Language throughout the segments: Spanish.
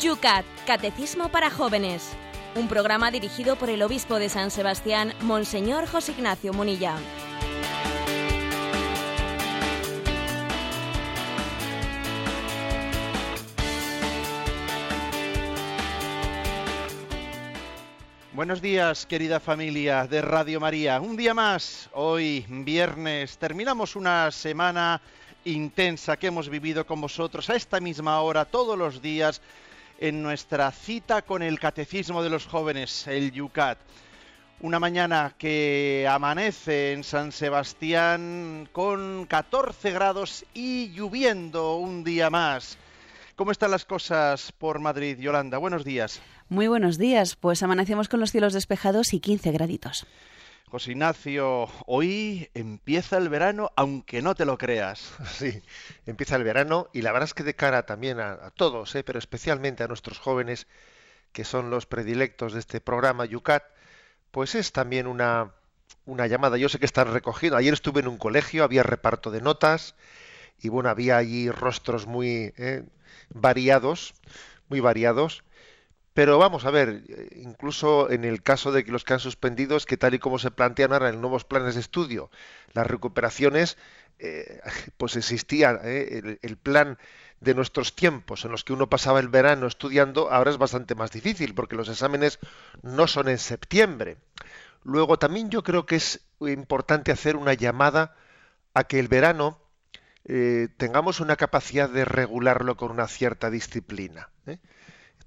Yucat, Catecismo para Jóvenes. Un programa dirigido por el obispo de San Sebastián, Monseñor José Ignacio Munilla. Buenos días, querida familia de Radio María. Un día más, hoy viernes, terminamos una semana intensa que hemos vivido con vosotros a esta misma hora, todos los días, en nuestra cita con el Catecismo de los Jóvenes, el Yucat. Una mañana que amanece en San Sebastián con 14 grados y lloviendo un día más. ¿Cómo están las cosas por Madrid, Yolanda? Buenos días. Muy buenos días, pues amanecemos con los cielos despejados y 15 graditos. José Ignacio, hoy empieza el verano, aunque no te lo creas. Sí, empieza el verano y la verdad es que de cara también a, todos, ¿eh? pero especialmente a nuestros jóvenes, que son los predilectos de este programa Yucat, pues es también una, una llamada. Yo sé que están recogiendo. Ayer estuve en un colegio, había reparto de notas y bueno, había allí rostros muy eh, variados, muy variados pero vamos a ver, incluso en el caso de que los que han suspendido es que tal y como se plantean ahora en nuevos planes de estudio, las recuperaciones, eh, pues existía eh, el, plan de nuestros tiempos en los que uno pasaba el verano estudiando, ahora es bastante más difícil porque los exámenes no son en septiembre. Luego también yo creo que es importante hacer una llamada a que el verano eh, tengamos una capacidad de regularlo con una cierta disciplina.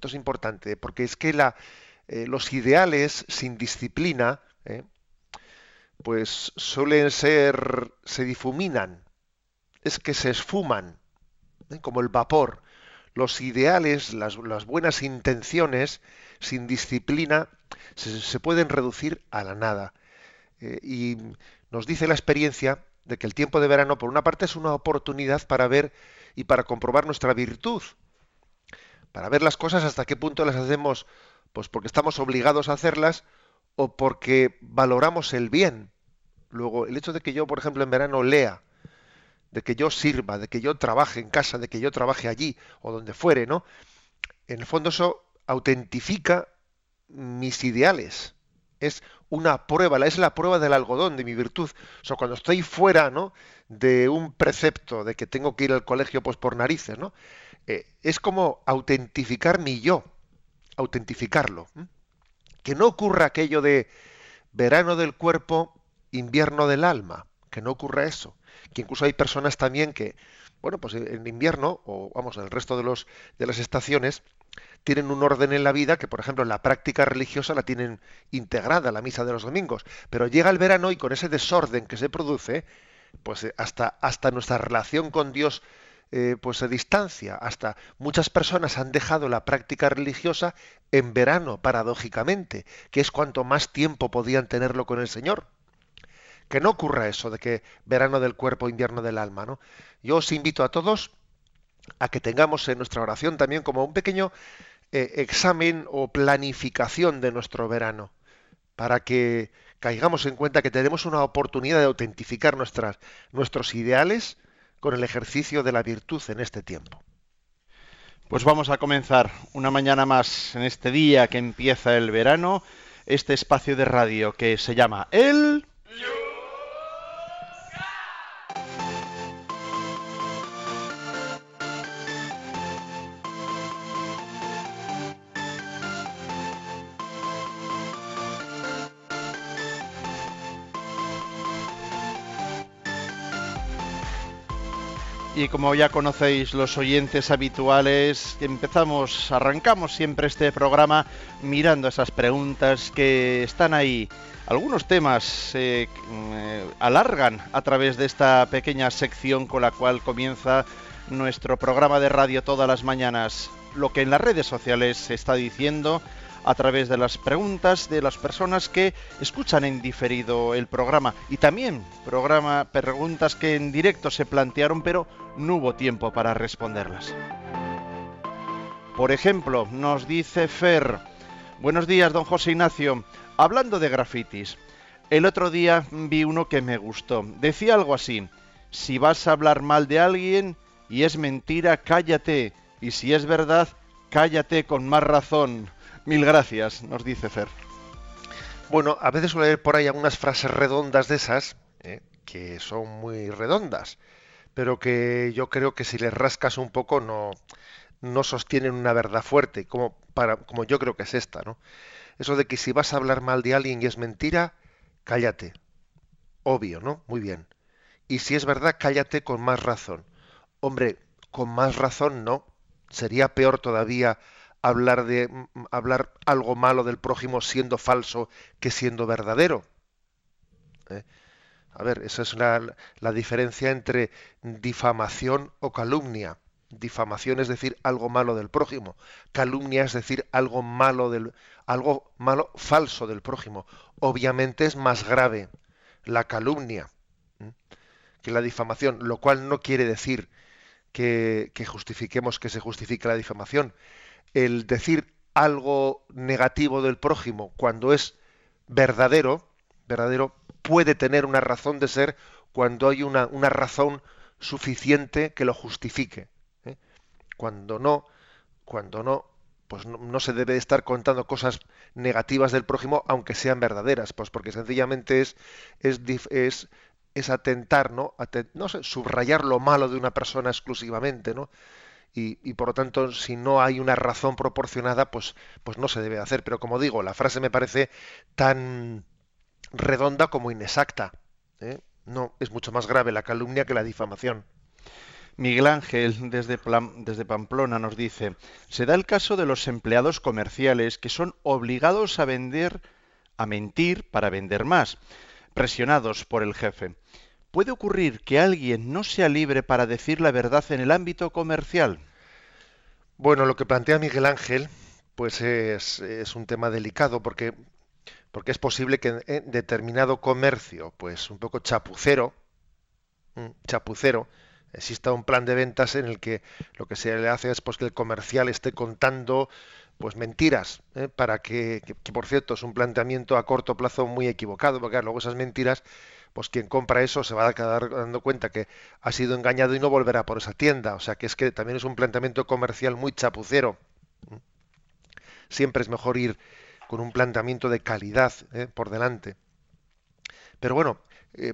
Es importante, porque es que eh, los ideales sin disciplina, eh, pues suelen ser, se difuminan, es que se esfuman, ¿eh? como el vapor. Los ideales, las, buenas intenciones, sin disciplina, se, se, pueden reducir a la nada. y nos dice la experiencia de que el tiempo de verano, por una parte, es una oportunidad para ver y para comprobar nuestra virtud para ver las cosas hasta qué punto las hacemos, pues porque estamos obligados a hacerlas o porque valoramos el bien. Luego, el hecho de que yo, por ejemplo, en verano lea, de que yo sirva, de que yo trabaje en casa, de que yo trabaje allí o donde fuere, ¿no? En el fondo eso autentifica mis ideales. Es una prueba, es la prueba del algodón de mi virtud. O sea, cuando estoy fuera, ¿no? De un precepto de que tengo que ir al colegio pues por narices, ¿no? Eh, es como autentificar mi yo, autentificarlo. Que no ocurra aquello de verano del cuerpo, invierno del alma, que no ocurra eso. Que incluso hay personas también que, bueno, pues en invierno, o vamos, en el resto de, los, de las estaciones, tienen un orden en la vida que, por ejemplo, en la práctica religiosa la tienen integrada, la misa de los domingos. Pero llega el verano y con ese desorden que se produce, pues eh, hasta, hasta nuestra relación con Dios eh, pues se distancia. Hasta muchas personas han dejado la práctica religiosa en verano, paradójicamente, que es cuanto más tiempo podían tenerlo con el Señor. Que no ocurra eso de que verano del cuerpo, invierno del alma, ¿no? Yo os invito a todos a que tengamos en nuestra oración también como un pequeño eh, examen o planificación de nuestro verano, para que caigamos en cuenta que tenemos una oportunidad de autentificar nuestras, nuestros ideales, con el ejercicio de la virtud en este tiempo. Pues vamos a comenzar una mañana más en este día que empieza el verano, este espacio de radio que se llama El... y como ya conocéis los oyentes habituales, empezamos, arrancamos siempre este programa mirando esas preguntas que están ahí. Algunos temas eh, eh, alargan a través de esta pequeña sección con la cual comienza nuestro programa de radio todas las mañanas. Lo que en las redes sociales se está diciendo a través de las preguntas de las personas que escuchan en diferido el programa y también programa preguntas que en directo se plantearon pero no hubo tiempo para responderlas. Por ejemplo, nos dice Fer, buenos días don José Ignacio, hablando de grafitis, el otro día vi uno que me gustó, decía algo así, si vas a hablar mal de alguien y es mentira, cállate, y si es verdad, cállate con más razón. Mil gracias, nos dice Fer. Bueno, a veces suele haber por ahí algunas frases redondas de esas, ¿eh? que son muy redondas, pero que yo creo que si les rascas un poco no, no sostienen una verdad fuerte, como, para, como yo creo que es esta, ¿no? Eso de que si vas a hablar mal de alguien y es mentira, cállate. Obvio, ¿no? Muy bien. Y si es verdad, cállate con más razón. Hombre, con más razón no. Sería peor todavía hablar de hablar algo malo del prójimo siendo falso que siendo verdadero. ¿Eh? A ver, esa es la diferencia entre difamación o calumnia. Difamación es decir algo malo del prójimo. Calumnia es decir algo malo del algo malo falso del prójimo. Obviamente es más grave la calumnia que la difamación, lo cual no quiere decir que justifiquemos que se justifique la difamación. El decir algo negativo del prójimo cuando es verdadero, verdadero puede tener una razón de ser cuando hay una, una razón suficiente que lo justifique. ¿eh? Cuando no, cuando no, pues no, se debe estar contando cosas negativas del prójimo, aunque sean verdaderas, pues porque sencillamente es, es, es, es atentar, ¿no? no sé, subrayar lo malo de una persona exclusivamente, ¿no? Y, por lo tanto, si no hay una razón proporcionada, pues, pues no se debe hacer. Pero como digo, la frase me parece tan redonda como inexacta. ¿eh? No, es mucho más grave la calumnia que la difamación. Miguel Ángel, desde, desde, Pamplona, nos dice, se da el caso de los empleados comerciales que son obligados a vender, a mentir para vender más, presionados por el jefe. ¿Puede ocurrir que alguien no sea libre para decir la verdad en el ámbito comercial? Bueno, lo que plantea Miguel Ángel, pues es, un tema delicado porque, porque es posible que en determinado comercio, pues un poco chapucero, chapucero, exista un plan de ventas en el que lo que se le hace es pues, que el comercial esté contando pues mentiras ¿eh? para que, que, por cierto es un planteamiento a corto plazo muy equivocado porque luego esas mentiras pues quien compra eso se va a quedar dando cuenta que ha sido engañado y no volverá por esa tienda o sea que es que también es un planteamiento comercial muy chapucero siempre es mejor ir con un planteamiento de calidad ¿eh? por delante pero bueno eh,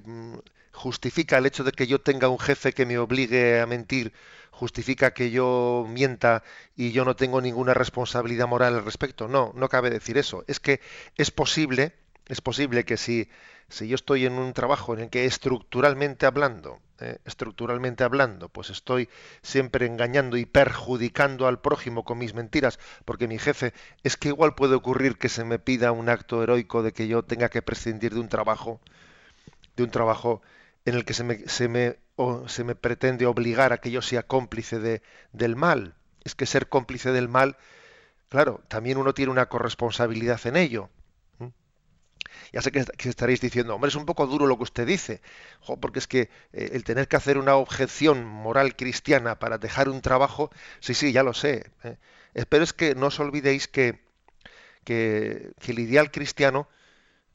justifica el hecho de que yo tenga un jefe que me obligue a mentir, justifica que yo mienta y yo no tengo ninguna responsabilidad moral al respecto. No, no cabe decir eso. Es que es posible, es posible que si, si yo estoy en un trabajo en el que estructuralmente hablando, eh, estructuralmente hablando, pues estoy siempre engañando y perjudicando al prójimo con mis mentiras, porque mi jefe, es que igual puede ocurrir que se me pida un acto heroico de que yo tenga que prescindir de un trabajo, de un trabajo en el que se me, se me, se me pretende obligar a que yo sea cómplice de, del mal. Es que ser cómplice del mal, claro, también uno tiene una corresponsabilidad en ello. Ya sé que, estaréis diciendo, hombre, es un poco duro lo que usted dice, porque es que eh, el tener que hacer una objeción moral cristiana para dejar un trabajo, sí, sí, ya lo sé. ¿eh? Pero es que no os olvidéis que, que, que el ideal cristiano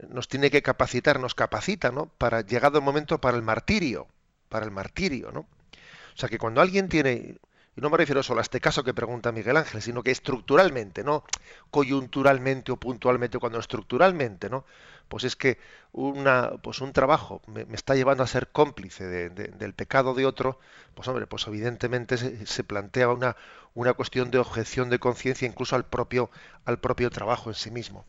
nos tiene que capacitar, nos capacita, ¿no? Para llegado el momento para el martirio, para el martirio, ¿no? O sea que cuando alguien tiene, y no me refiero solo a este caso que pregunta Miguel Ángel, sino que estructuralmente, no coyunturalmente o puntualmente, cuando estructuralmente, ¿no? Pues es que una, pues un trabajo me, está llevando a ser cómplice del pecado de otro, pues hombre, pues evidentemente se, plantea una, una cuestión de objeción de conciencia incluso al propio, al propio trabajo en sí mismo.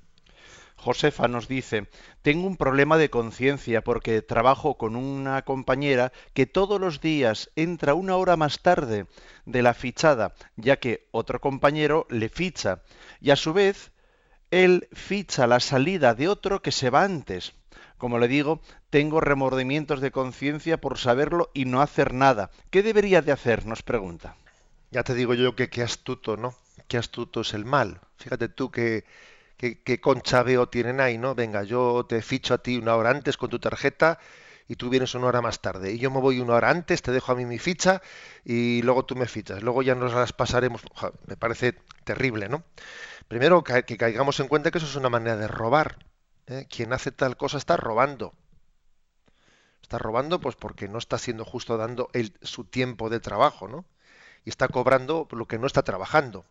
Josefa nos dice, tengo un problema de conciencia porque trabajo con una compañera que todos los días entra una hora más tarde de la fichada, ya que otro compañero le ficha, y a su vez él ficha la salida de otro que se va antes. Como le digo, tengo remordimientos de conciencia por saberlo y no hacer nada. ¿Qué debería de hacer? nos pregunta. Ya te digo yo que qué astuto, ¿no? Qué astuto es el mal. Fíjate tú que qué, conchabeo tienen ahí, ¿no? Venga, yo te ficho a ti una hora antes con tu tarjeta y tú vienes una hora más tarde. Y yo me voy una hora antes, te dejo a mí mi ficha y luego tú me fichas. Luego ya nos las pasaremos. me parece terrible, ¿no? Primero, que, caigamos en cuenta que eso es una manera de robar. ¿eh? Quien hace tal cosa está robando. Está robando pues porque no está siendo justo dando el, su tiempo de trabajo, ¿no? Y está cobrando lo que no está trabajando.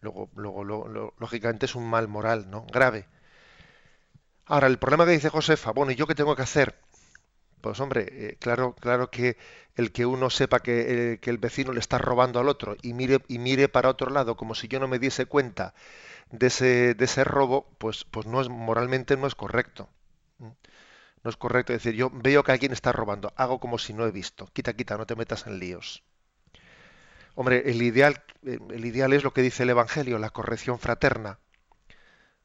Luego, luego, lógicamente es un mal moral, ¿no? Grave. Ahora, el problema que dice Josefa, bueno, ¿y yo qué tengo que hacer? Pues hombre, eh, claro, claro que el que uno sepa que, eh, que, el vecino le está robando al otro y mire, y mire para otro lado como si yo no me diese cuenta de ese, de ese robo, pues, pues no es, moralmente no es correcto. No es correcto decir, yo veo que alguien está robando, hago como si no he visto. Quita, quita, no te metas en líos. Hombre, el ideal, el ideal es lo que dice el Evangelio, la corrección fraterna.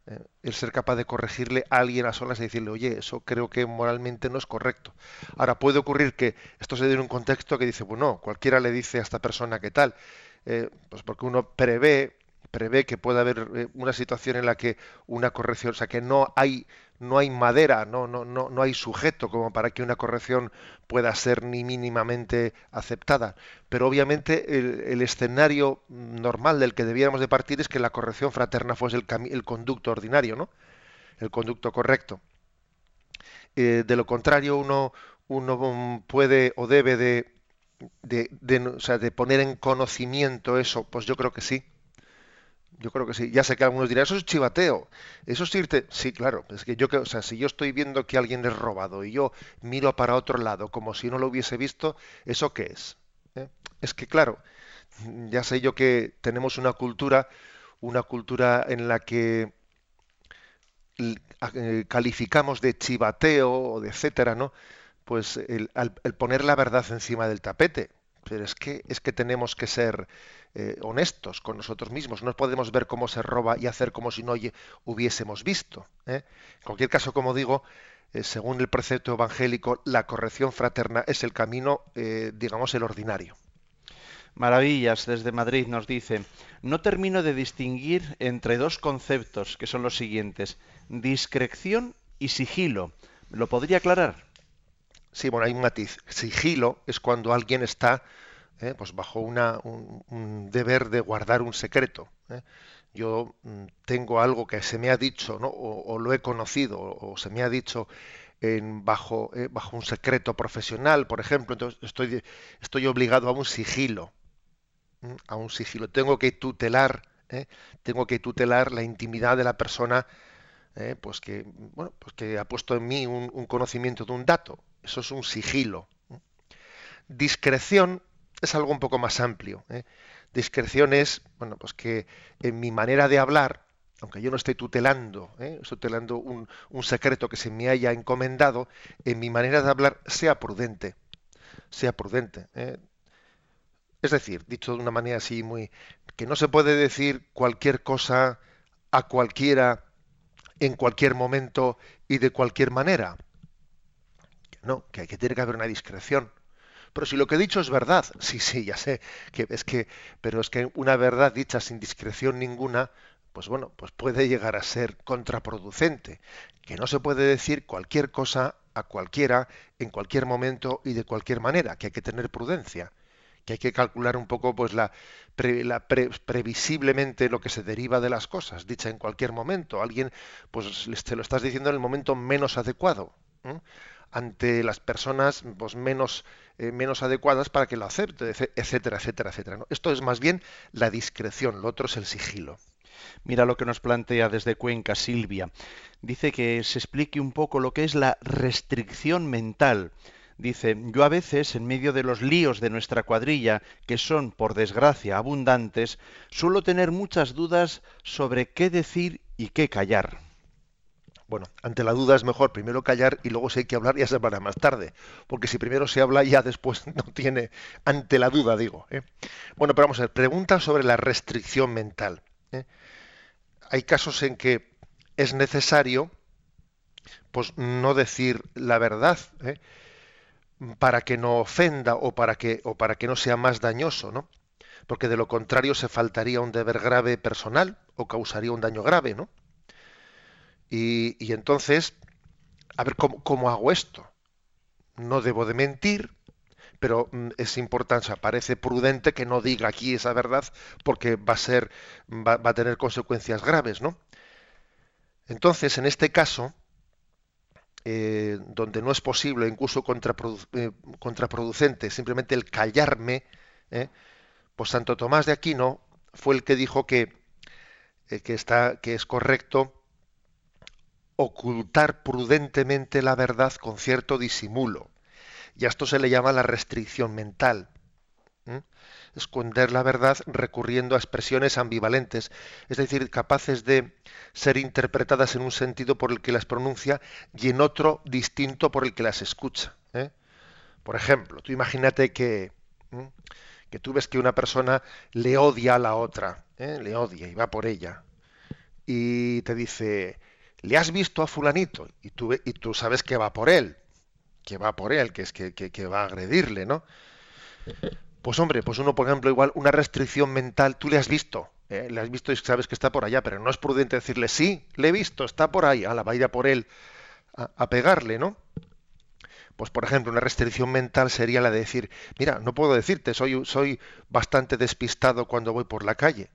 Eh, el ser capaz de corregirle a alguien a solas y decirle, oye, eso creo que moralmente no es correcto. Ahora, puede ocurrir que esto se dé en un contexto que dice, bueno, cualquiera le dice a esta persona qué tal, eh, pues porque uno prevé prevé que pueda haber eh, una situación en la que una corrección, o sea, que no hay no hay madera, no, no, no, no hay sujeto como para que una corrección pueda ser ni mínimamente aceptada. Pero obviamente el, escenario normal del que debiéramos de partir es que la corrección fraterna fuese el, el conducto ordinario, ¿no? El conducto correcto. Eh, de lo contrario, uno, uno puede o debe de, de, de, poner en conocimiento eso, pues yo creo que sí yo creo que sí. Ya sé que algunos dirán, eso es chivateo. Eso es irte. Sí, claro. Es que yo, o sea, si yo estoy viendo que alguien es robado y yo miro para otro lado como si no lo hubiese visto, ¿eso qué es? ¿Eh? Es que, claro, ya sé yo que tenemos una cultura, una cultura en la que eh, calificamos de chivateo o de etcétera, ¿no? Pues el, el poner la verdad encima del tapete. Pero es que, es que tenemos que ser eh, honestos con nosotros mismos. No podemos ver cómo se roba y hacer como si no hubiésemos visto. ¿eh? En cualquier caso, como digo, eh, según el precepto evangélico, la corrección fraterna es el camino, digamos, el ordinario. Maravillas desde Madrid nos dice, no termino de distinguir entre dos conceptos que son los siguientes, discreción y sigilo. ¿Lo podría aclarar? Sí, bueno, hay un matiz. Sigilo es cuando alguien está ¿eh? pues bajo un, deber de guardar un secreto. ¿eh? Yo mm, tengo algo que se me ha dicho, ¿no? o, lo he conocido, o, se me ha dicho en, bajo, ¿eh? un secreto profesional, por ejemplo, entonces estoy, obligado a un sigilo, a un sigilo. Tengo que tutelar, tengo que tutelar la intimidad de la persona, pues que, bueno, pues que ha puesto en mí un conocimiento de un dato. Eso es un sigilo. Discreción es algo un poco más amplio. ¿eh? Discreción es, bueno, pues que en mi manera de hablar, aunque yo no esté tutelando, ¿eh? estoy tutelando un, secreto que se me haya encomendado, en mi manera de hablar sea prudente, sea prudente. ¿eh? Es decir, dicho de una manera así muy, que no se puede decir cualquier cosa a cualquiera en cualquier momento y de cualquier manera. No, que hay que tener que haber una discreción pero si lo que he dicho es verdad, sí, sí, ya sé, que es que, pero es que una verdad dicha sin discreción ninguna, pues bueno, pues puede llegar a ser contraproducente, que no se puede decir cualquier cosa a cualquiera en cualquier momento y de cualquier manera, que hay que tener prudencia, que hay que calcular un poco pues la, la previsiblemente lo que se deriva de las cosas, dicha en cualquier momento. Alguien pues te lo estás diciendo en el momento menos adecuado ante las personas pues, menos, eh, menos adecuadas para que lo acepte, etcétera, etcétera, etcétera. Esto es más bien la discreción, lo otro es el sigilo. Mira lo que nos plantea desde Cuenca Silvia. Dice que se explique un poco lo que es la restricción mental. Dice, yo a veces, en medio de los líos de nuestra cuadrilla, que son, por desgracia, abundantes, suelo tener muchas dudas sobre qué decir y qué callar. Bueno, ante la duda es mejor primero callar y luego si hay que hablar ya se hablará más tarde, porque si primero se habla ya después no tiene, ante la duda digo. ¿eh? Bueno, pero vamos a ver, pregunta sobre la restricción mental. ¿eh? Hay casos en que es necesario pues no decir la verdad ¿eh? para que no ofenda o para que o para que no sea más dañoso, ¿no? Porque de lo contrario se faltaría un deber grave personal o causaría un daño grave, ¿no? Y, entonces, a ver, ¿cómo, hago esto? No debo de mentir, pero mm, es importante, parece prudente que no diga aquí esa verdad porque va a ser, va, a tener consecuencias graves, ¿no? Entonces, en este caso, eh, donde no es posible, incluso eh, contraproducente, simplemente el callarme, ¿eh? pues Santo Tomás de Aquino fue el que dijo que, que, está, que es correcto ocultar prudentemente la verdad con cierto disimulo. Y a esto se le llama la restricción mental. Esconder la verdad recurriendo a expresiones ambivalentes, es decir, capaces de ser interpretadas en un sentido por el que las pronuncia y en otro distinto por el que las escucha. ¿eh? Por ejemplo, tú imagínate que, que tú ves que una persona le odia a la otra, ¿eh? le odia y va por ella. Y te dice, ¿le has visto a fulanito? Y tú, y tú sabes que va por él, que va por él, que es que, que, va a agredirle, ¿no? Pues hombre, pues uno, por ejemplo, igual una restricción mental, tú le has visto, ¿eh? le has visto y sabes que está por allá, pero no es prudente decirle, sí, le he visto, está por ahí, a la va a ir a por él a, pegarle, ¿no? Pues por ejemplo, una restricción mental sería la de decir, mira, no puedo decirte, soy, soy bastante despistado cuando voy por la calle.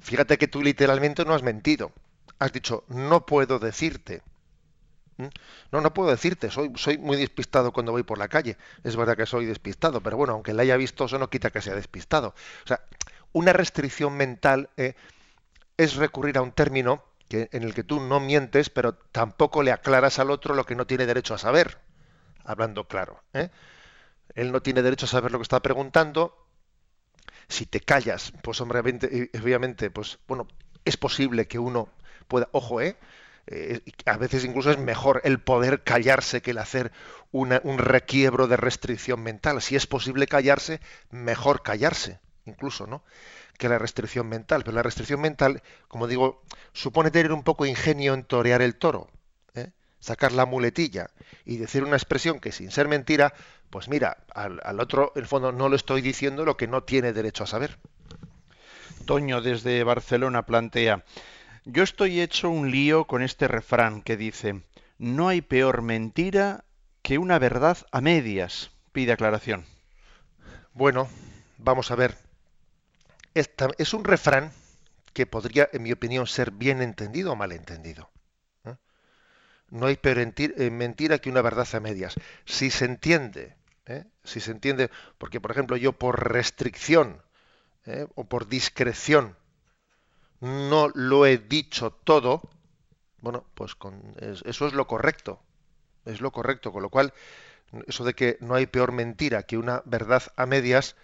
Fíjate que tú literalmente no has mentido has dicho, no puedo decirte. ¿Mm? No, no puedo decirte, soy, soy muy despistado cuando voy por la calle. Es verdad que soy despistado, pero bueno, aunque le haya visto, eso no quita que sea despistado. O sea, una restricción mental eh, es recurrir a un término en el que tú no mientes, pero tampoco le aclaras al otro lo que no tiene derecho a saber. Hablando claro. ¿eh? Él no tiene derecho a saber lo que está preguntando. Si te callas, pues obviamente, obviamente pues bueno, es posible que uno ojo, ¿eh? ¿eh? a veces incluso es mejor el poder callarse que el hacer un requiebro de restricción mental. Si es posible callarse, mejor callarse, incluso, ¿no? Que la restricción mental. Pero la restricción mental, como digo, supone tener un poco ingenio en torear el toro, ¿eh? sacar la muletilla y decir una expresión que sin ser mentira, pues mira, al, al otro, en el fondo, no lo estoy diciendo lo que no tiene derecho a saber. Toño desde Barcelona plantea, yo estoy hecho un lío con este refrán que dice, no hay peor mentira que una verdad a medias. Pide aclaración. Bueno, vamos a ver. es un refrán que podría, en mi opinión, ser bien entendido o mal entendido. ¿eh? No hay peor eh, mentira que una verdad a medias. Si se entiende, ¿eh? si se entiende, porque por ejemplo yo por restricción o por discreción no lo he dicho todo, bueno, pues con, eso es lo correcto, es lo correcto, con lo cual eso de que no hay peor mentira que una verdad a medias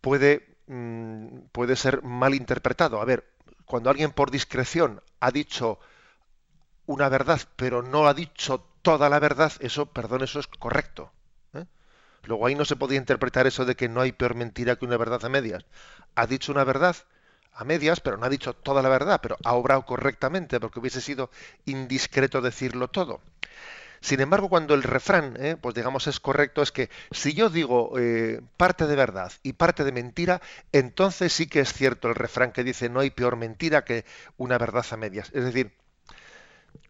puede, mm, puede ser mal interpretado. A ver, cuando alguien por discreción ha dicho una verdad, pero no ha dicho toda la verdad, eso, perdón, eso es correcto. ¿eh? Luego ahí no se podía interpretar eso de que no hay peor mentira que una verdad a medias. Ha dicho una verdad, a medias, pero no ha dicho toda la verdad, pero ha obrado correctamente porque hubiese sido indiscreto decirlo todo. Sin embargo, cuando el refrán, eh, pues digamos, es correcto, es que si yo digo eh, parte de verdad y parte de mentira, entonces sí que es cierto el refrán que dice no hay peor mentira que una verdad a medias. Es decir,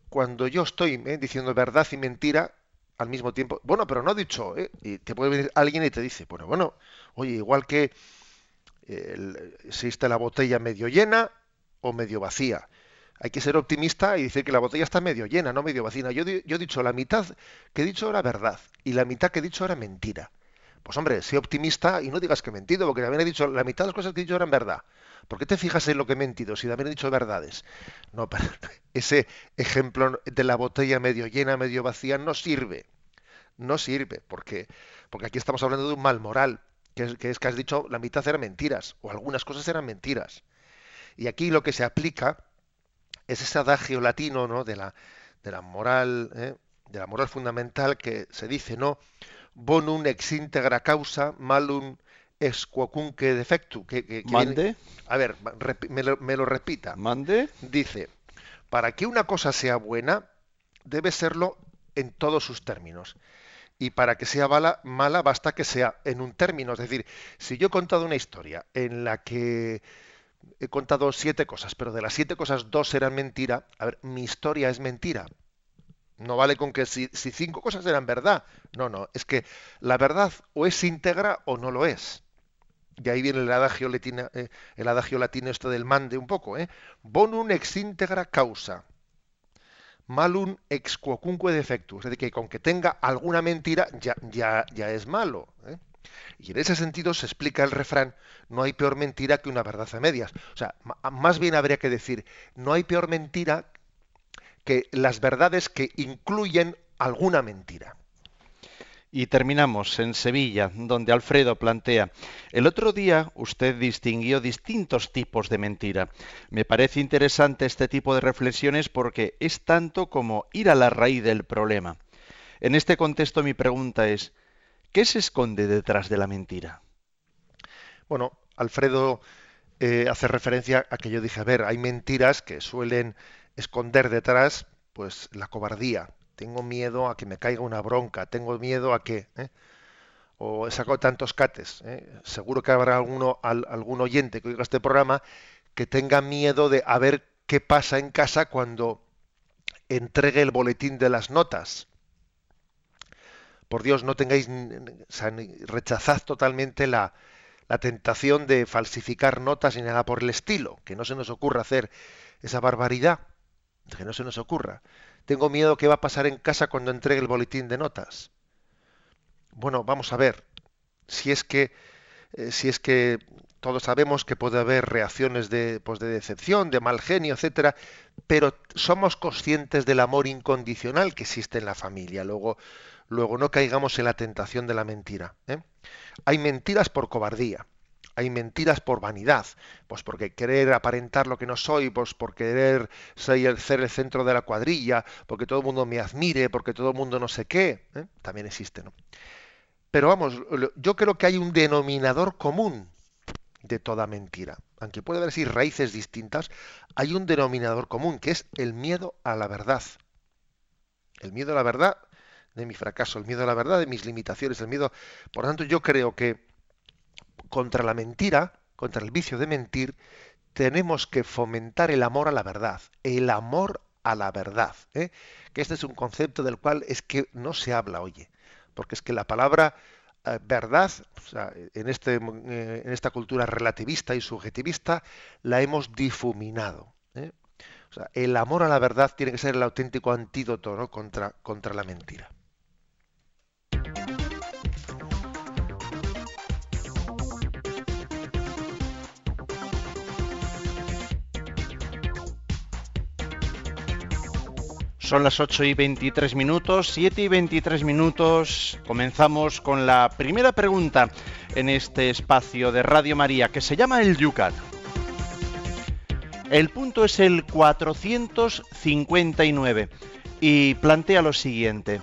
cuando yo estoy eh, diciendo verdad y mentira al mismo tiempo, bueno, pero no he dicho, y te puede venir alguien y te dice, bueno, bueno, oye, igual que existe la botella medio llena o medio vacía. Hay que ser optimista y decir que la botella está medio llena, no medio vacía. Yo, he dicho la mitad que he dicho era verdad y la mitad que he dicho era mentira. Pues hombre, sé optimista y no digas que he mentido, porque también he dicho la mitad de las cosas que he dicho eran verdad. ¿Por qué te fijas en lo que he mentido si también he dicho verdades? No, ese ejemplo de la botella medio llena, medio vacía no sirve. No sirve, porque, porque aquí estamos hablando de un mal moral que es, que has dicho la mitad eran mentiras, o algunas cosas eran mentiras. Y aquí lo que se aplica es ese adagio latino ¿no? de, la, de la moral, ¿eh? de la moral fundamental que se dice, ¿no? Bonum ex integra causa, malum ex quocunque defectu. Que, ¿Mande? a ver, me lo, me lo repita. ¿Mande? Dice, para que una cosa sea buena, debe serlo en todos sus términos y para que sea mala, mala basta que sea en un término. Es decir, si yo he contado una historia en la que he contado siete cosas, pero de las siete cosas dos eran mentira, a ver, mi historia es mentira. No vale con que si, cinco cosas eran verdad. No, no, es que la verdad o es íntegra o no lo es. Y ahí viene el adagio, latino, eh, el adagio latino esto del mande un poco, ¿eh? Bonum ex íntegra causa malum ex quocunque defectus, es decir, que con que tenga alguna mentira ya, ya, ya es malo. ¿eh? Y en ese sentido se explica el refrán, no hay peor mentira que una verdad a medias. O sea, más bien habría que decir, no hay peor mentira que las verdades que incluyen alguna mentira. Y terminamos en Sevilla, donde Alfredo plantea, el otro día usted distinguió distintos tipos de mentira. Me parece interesante este tipo de reflexiones porque es tanto como ir a la raíz del problema. En este contexto mi pregunta es, ¿qué se esconde detrás de la mentira? Bueno, Alfredo eh, hace referencia a que yo dije, a ver, hay mentiras que suelen esconder detrás pues la cobardía, tengo miedo a que me caiga una bronca, tengo miedo a que... ¿eh? O he sacado tantos cates. ¿eh? Seguro que habrá alguno, algún oyente que oiga este programa que tenga miedo de a ver qué pasa en casa cuando entregue el boletín de las notas. Por Dios, no tengáis, rechazad totalmente la, la tentación de falsificar notas ni nada por el estilo, que no se nos ocurra hacer esa barbaridad, que no se nos ocurra. Tengo miedo que va a pasar en casa cuando entregue el boletín de notas. Bueno, vamos a ver. Si es que, eh, si es que todos sabemos que puede haber reacciones de, pues de decepción, de mal genio, etcétera, pero somos conscientes del amor incondicional que existe en la familia. Luego, luego no caigamos en la tentación de la mentira. ¿eh? Hay mentiras por cobardía hay mentiras por vanidad, pues porque querer aparentar lo que no soy, pues por querer ser el centro de la cuadrilla, porque todo el mundo me admire, porque todo el mundo no sé qué, ¿eh? también existe, ¿no? Pero vamos, yo creo que hay un denominador común de toda mentira. Aunque puede haber así raíces distintas, hay un denominador común, que es el miedo a la verdad. El miedo a la verdad de mi fracaso, el miedo a la verdad de mis limitaciones, el miedo... Por lo tanto, yo creo que contra la mentira, contra el vicio de mentir, tenemos que fomentar el amor a la verdad, el amor a la verdad, ¿eh? que este es un concepto del cual es que no se habla, oye, porque es que la palabra eh, verdad, en, este, eh, en esta cultura relativista y subjetivista, la hemos difuminado. El amor a la verdad tiene que ser el auténtico antídoto contra, contra la mentira. Son las 8 y 23 minutos, 7 y 23 minutos. Comenzamos con la primera pregunta en este espacio de Radio María que se llama el Yucat. El punto es el 459 y plantea lo siguiente.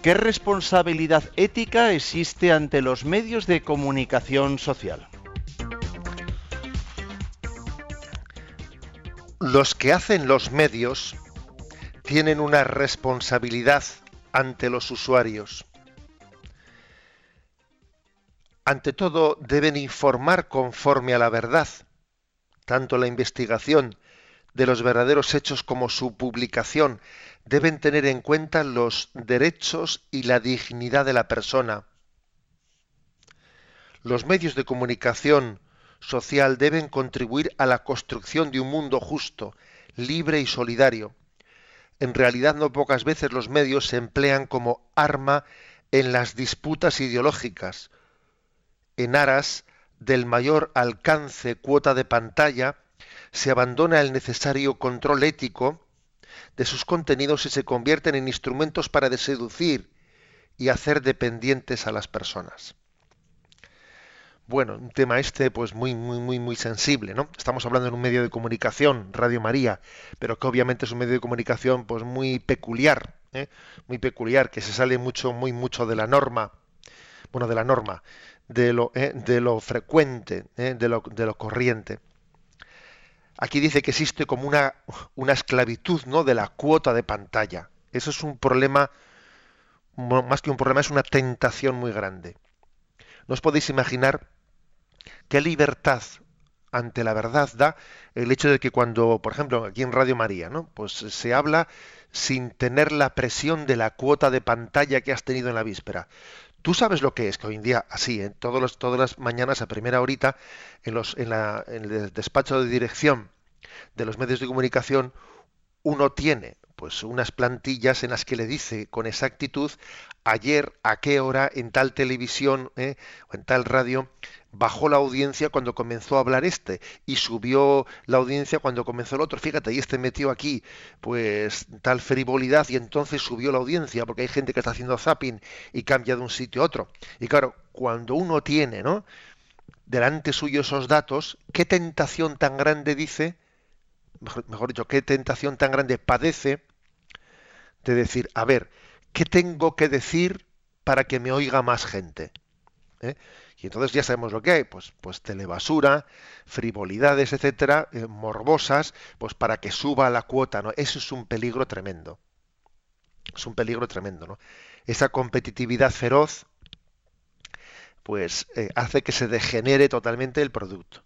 ¿Qué responsabilidad ética existe ante los medios de comunicación social? Los que hacen los medios tienen una responsabilidad ante los usuarios. Ante todo, deben informar conforme a la verdad, tanto la investigación de los verdaderos hechos como su publicación deben tener en cuenta los derechos y la dignidad de la persona. Los medios de comunicación social deben contribuir a la construcción de un mundo justo, libre y solidario en realidad no pocas veces los medios se emplean como arma en las disputas ideológicas, en aras del mayor alcance cuota de pantalla, se abandona el necesario control ético de sus contenidos y se convierten en instrumentos para seducir y hacer dependientes a las personas. Bueno, un tema este pues muy muy muy muy sensible, ¿no? Estamos hablando en un medio de comunicación, Radio María, pero que obviamente es un medio de comunicación pues muy peculiar, ¿eh? muy peculiar, que se sale mucho muy mucho de la norma, bueno, de la norma, de lo ¿eh? de lo frecuente, ¿eh? de lo de lo corriente. Aquí dice que existe como una una esclavitud, ¿no? De la cuota de pantalla. Eso es un problema más que un problema, es una tentación muy grande. No os podéis imaginar qué libertad ante la verdad da el hecho de que cuando, por ejemplo, aquí en Radio María, ¿no? Pues se habla sin tener la presión de la cuota de pantalla que has tenido en la víspera. Tú sabes lo que es, que hoy en día, así, ¿eh? todas las mañanas a primera horita, en, los, en, la, en el despacho de dirección de los medios de comunicación, uno tiene pues unas plantillas en las que le dice con exactitud ayer a qué hora en tal televisión ¿eh? o en tal radio bajó la audiencia cuando comenzó a hablar este y subió la audiencia cuando comenzó el otro. Fíjate, y este metió aquí pues tal frivolidad y entonces subió la audiencia porque hay gente que está haciendo zapping y cambia de un sitio a otro. Y claro, cuando uno tiene, ¿no? delante suyo esos datos, qué tentación tan grande dice, mejor, mejor dicho, qué tentación tan grande padece de decir, a ver, ¿qué tengo que decir para que me oiga más gente? ¿Eh? Y entonces ya sabemos lo que hay, pues, pues telebasura, frivolidades, etcétera, eh, morbosas, pues para que suba la cuota, ¿no? Eso es un peligro tremendo. Es un peligro tremendo, ¿no? Esa competitividad feroz, pues eh, hace que se degenere totalmente el producto.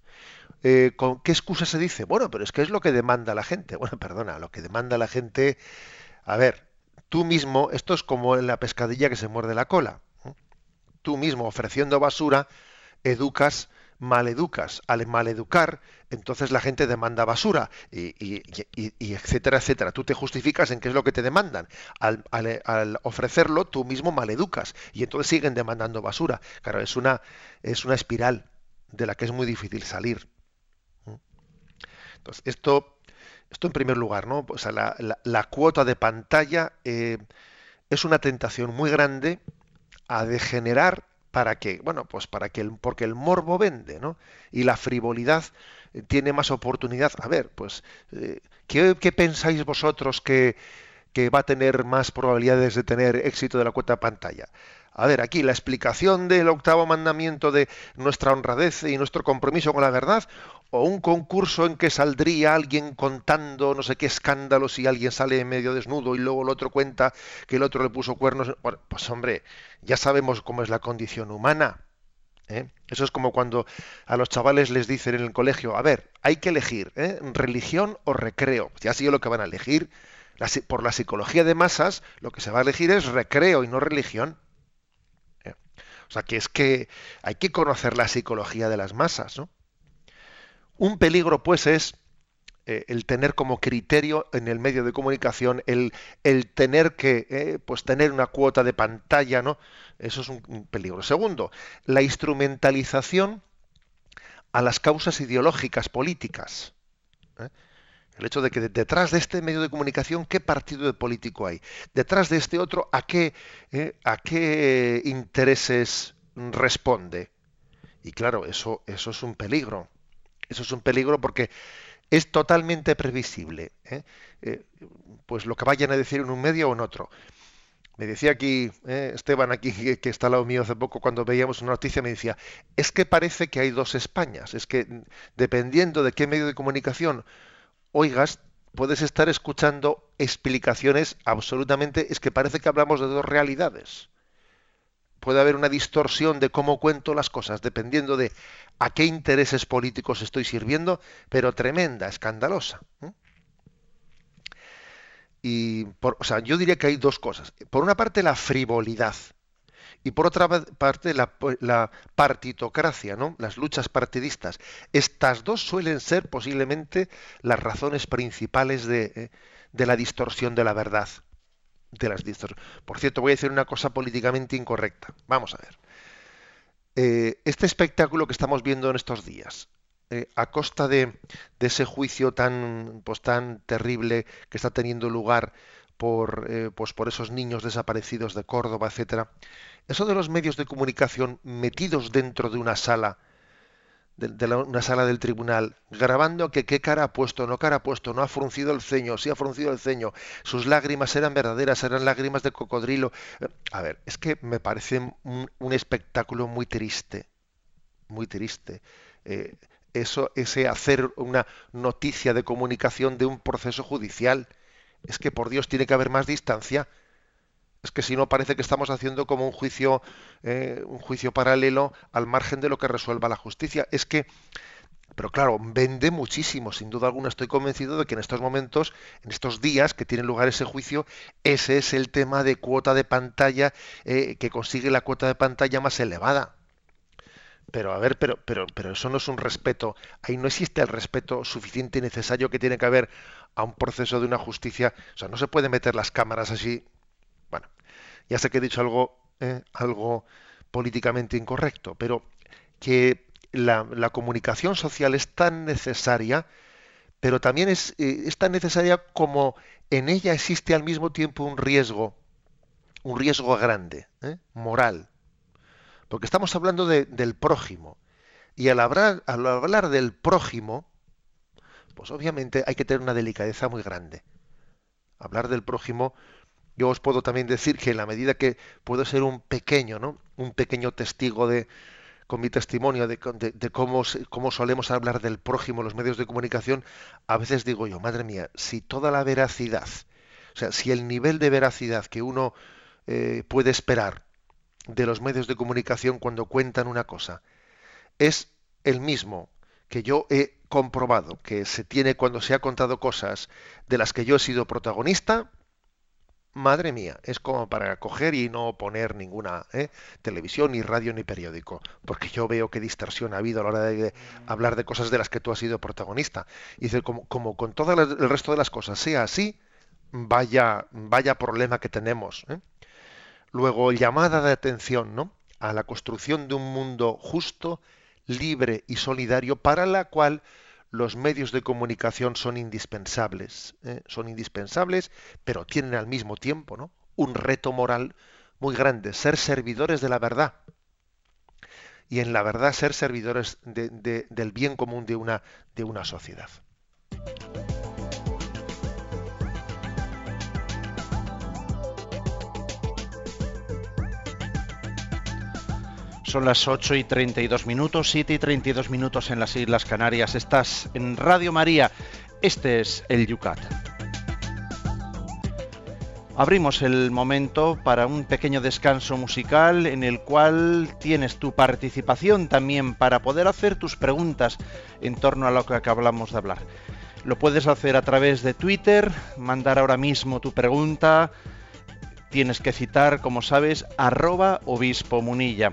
¿Con qué excusa se dice? Bueno, pero es que es lo que demanda la gente. Bueno, perdona, lo que demanda la gente. A ver, tú mismo, esto es como la pescadilla que se muerde la cola tú mismo ofreciendo basura, educas, maleducas. Al maleducar, entonces la gente demanda basura, y, etcétera, etcétera. Tú te justificas en qué es lo que te demandan. Al, ofrecerlo, tú mismo maleducas, y entonces siguen demandando basura. Claro, es una, es una espiral de la que es muy difícil salir. Entonces, esto, esto en primer lugar, ¿no? O sea, la, cuota de pantalla eh, es una tentación muy grande a degenerar para que, bueno, pues para que el, porque el morbo vende, ¿no? Y la frivolidad eh, tiene más oportunidad. A ver, pues, eh, ¿qué, pensáis vosotros que, que va a tener más probabilidades de tener éxito de la cuenta pantalla? A ver, aquí la explicación del octavo mandamiento de nuestra honradez y nuestro compromiso con la verdad, o un concurso en que saldría alguien contando no sé qué escándalo si alguien sale medio desnudo y luego el otro cuenta que el otro le puso cuernos. pues hombre, ya sabemos cómo es la condición humana. ¿eh? Eso es como cuando a los chavales les dicen en el colegio, a ver, hay que elegir ¿eh? religión o recreo. Ya sido lo que van a elegir. por la psicología de masas, lo que se va a elegir es recreo y no religión. O sea, que es que hay que conocer la psicología de las masas, ¿no? Un peligro, pues, es eh, el tener como criterio en el medio de comunicación el, tener que eh, pues tener una cuota de pantalla, ¿no? Eso es un, peligro. Segundo, la instrumentalización a las causas ideológicas políticas. ¿eh? El hecho de que detrás de este medio de comunicación, ¿qué partido político hay? Detrás de este otro, ¿a qué, a qué intereses responde? Y claro, eso, eso es un peligro. Eso es un peligro porque es totalmente previsible. ¿eh? Eh, pues lo que vayan a decir en un medio o en otro. Me decía aquí, Esteban, aquí que está al lado mío hace poco, cuando veíamos una noticia, me decía, es que parece que hay dos Españas. Es que dependiendo de qué medio de comunicación oigas, puedes estar escuchando explicaciones absolutamente, es que parece que hablamos de dos realidades. Puede haber una distorsión de cómo cuento las cosas, dependiendo de a qué intereses políticos estoy sirviendo, pero tremenda, escandalosa. Y por, o sea, yo diría que hay dos cosas. Por una parte, la frivolidad y por otra parte la, partitocracia, ¿no? las luchas partidistas. Estas dos suelen ser posiblemente las razones principales de, eh, de la distorsión de la verdad. De las por cierto, voy a decir una cosa políticamente incorrecta. Vamos a ver. Eh, este espectáculo que estamos viendo en estos días, eh, a costa de, ese juicio tan, pues, tan terrible que está teniendo lugar por, pues, por esos niños desaparecidos de Córdoba, etcétera, eso de los medios de comunicación metidos dentro de una sala, de, una sala del tribunal, grabando que qué cara ha puesto, no cara ha puesto, no ha fruncido el ceño, sí ha fruncido el ceño, sus lágrimas eran verdaderas, eran lágrimas de cocodrilo. A ver, es que me parece un, espectáculo muy triste, muy triste. Eh, eso, ese hacer una noticia de comunicación de un proceso judicial. Es que por Dios tiene que haber más distancia es que si no parece que estamos haciendo como un juicio, eh, un juicio paralelo al margen de lo que resuelva la justicia. Es que, pero claro, vende muchísimo. Sin duda alguna estoy convencido de que en estos momentos, en estos días que tiene lugar ese juicio, ese es el tema de cuota de pantalla eh, que consigue la cuota de pantalla más elevada. Pero a ver, pero, pero, pero eso no es un respeto. Ahí no existe el respeto suficiente y necesario que tiene que haber a un proceso de una justicia. O sea, no se puede meter las cámaras así. Bueno, ya sé que he dicho algo, eh, algo políticamente incorrecto, pero que la, comunicación social es tan necesaria, pero también es, eh, es tan necesaria como en ella existe al mismo tiempo un riesgo, un riesgo grande, ¿eh? moral. Porque estamos hablando del prójimo. Y al hablar del prójimo, pues obviamente hay que tener una delicadeza muy grande. Hablar del prójimo, yo os puedo también decir que en la medida que puedo ser un pequeño, ¿no? Un pequeño testigo de, con mi testimonio de, cómo, cómo, solemos hablar del prójimo en los medios de comunicación, a veces digo yo, madre mía, si toda la veracidad, o sea, si el nivel de veracidad que uno eh, puede esperar de los medios de comunicación cuando cuentan una cosa es el mismo que yo he comprobado que se tiene cuando se ha contado cosas de las que yo he sido protagonista, madre mía, es como para coger y no poner ninguna ¿eh? televisión, ni radio, ni periódico, porque yo veo qué distorsión ha habido a la hora de hablar de cosas de las que tú has sido protagonista. Y dice, como, con todo el resto de las cosas sea así, vaya, vaya problema que tenemos. ¿eh? Luego, llamada de atención ¿no? a la construcción de un mundo justo, libre y solidario para la cual los medios de comunicación son indispensables, ¿eh? son indispensables, pero tienen al mismo tiempo ¿no? un reto moral muy grande, ser servidores de la verdad. Y en la verdad ser servidores del bien común de una, de una sociedad. Son las 8 y 32 minutos, 7 y 32 minutos en las Islas Canarias. Estás en Radio María. Este es el Yucat. Abrimos el momento para un pequeño descanso musical en el cual tienes tu participación también para poder hacer tus preguntas en torno a lo que acabamos de hablar. Lo puedes hacer a través de Twitter, mandar ahora mismo tu pregunta. Tienes que citar, como sabes, arroba obispo munilla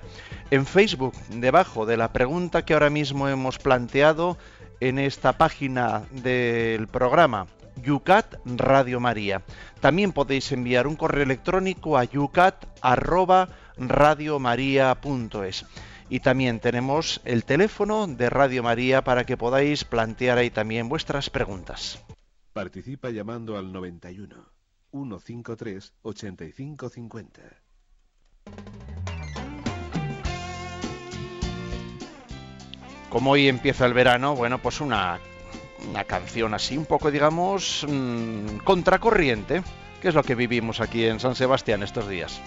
en Facebook, debajo de la pregunta que ahora mismo hemos planteado en esta página del programa, Yucat Radio María. También podéis enviar un correo electrónico a yucat@radiomaria.es. Y también tenemos el teléfono de Radio María para que podáis plantear ahí también vuestras preguntas. Participa llamando al 91 153 8550. como hoy empieza el verano, bueno, pues una, canción así, un poco, digamos, mm, contracorriente, que es lo que vivimos aquí en San Sebastián estos días.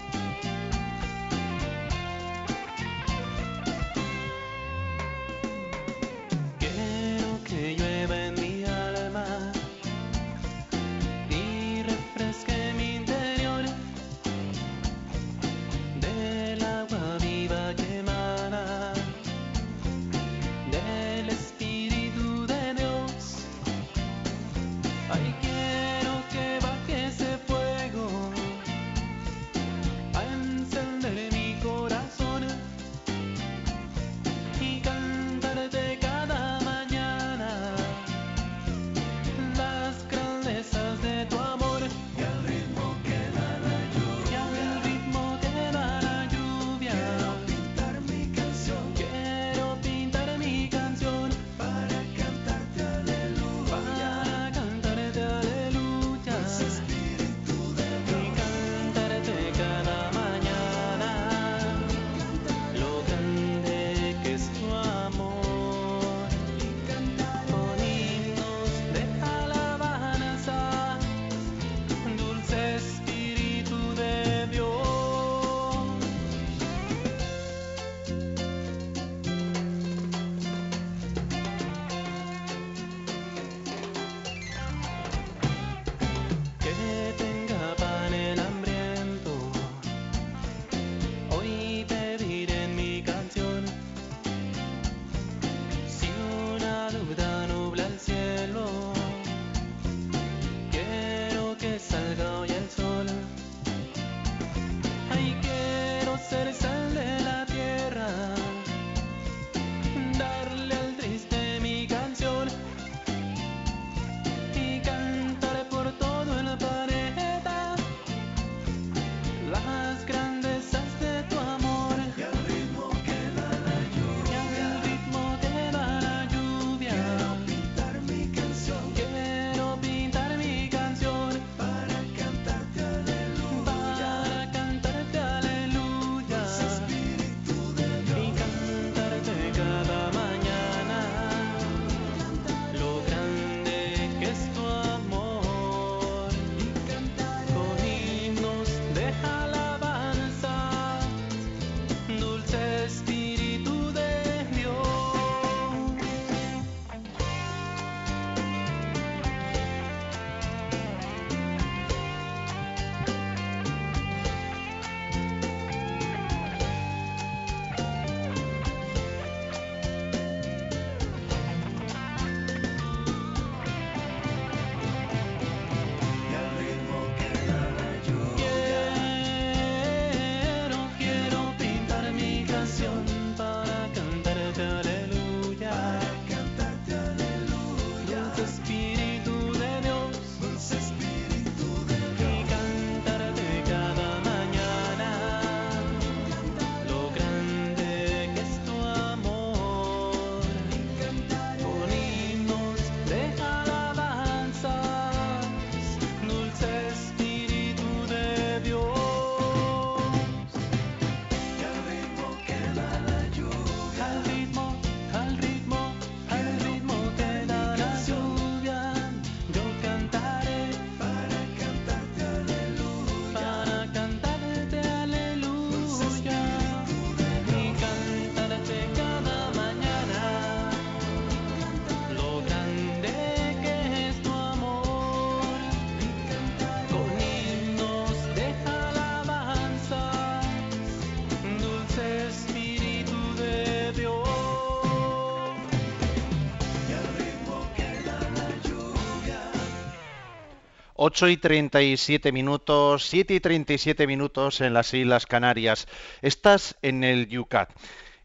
8 y 37 minutos, 7 y 37 minutos en las Islas Canarias. Estás en el Yucat.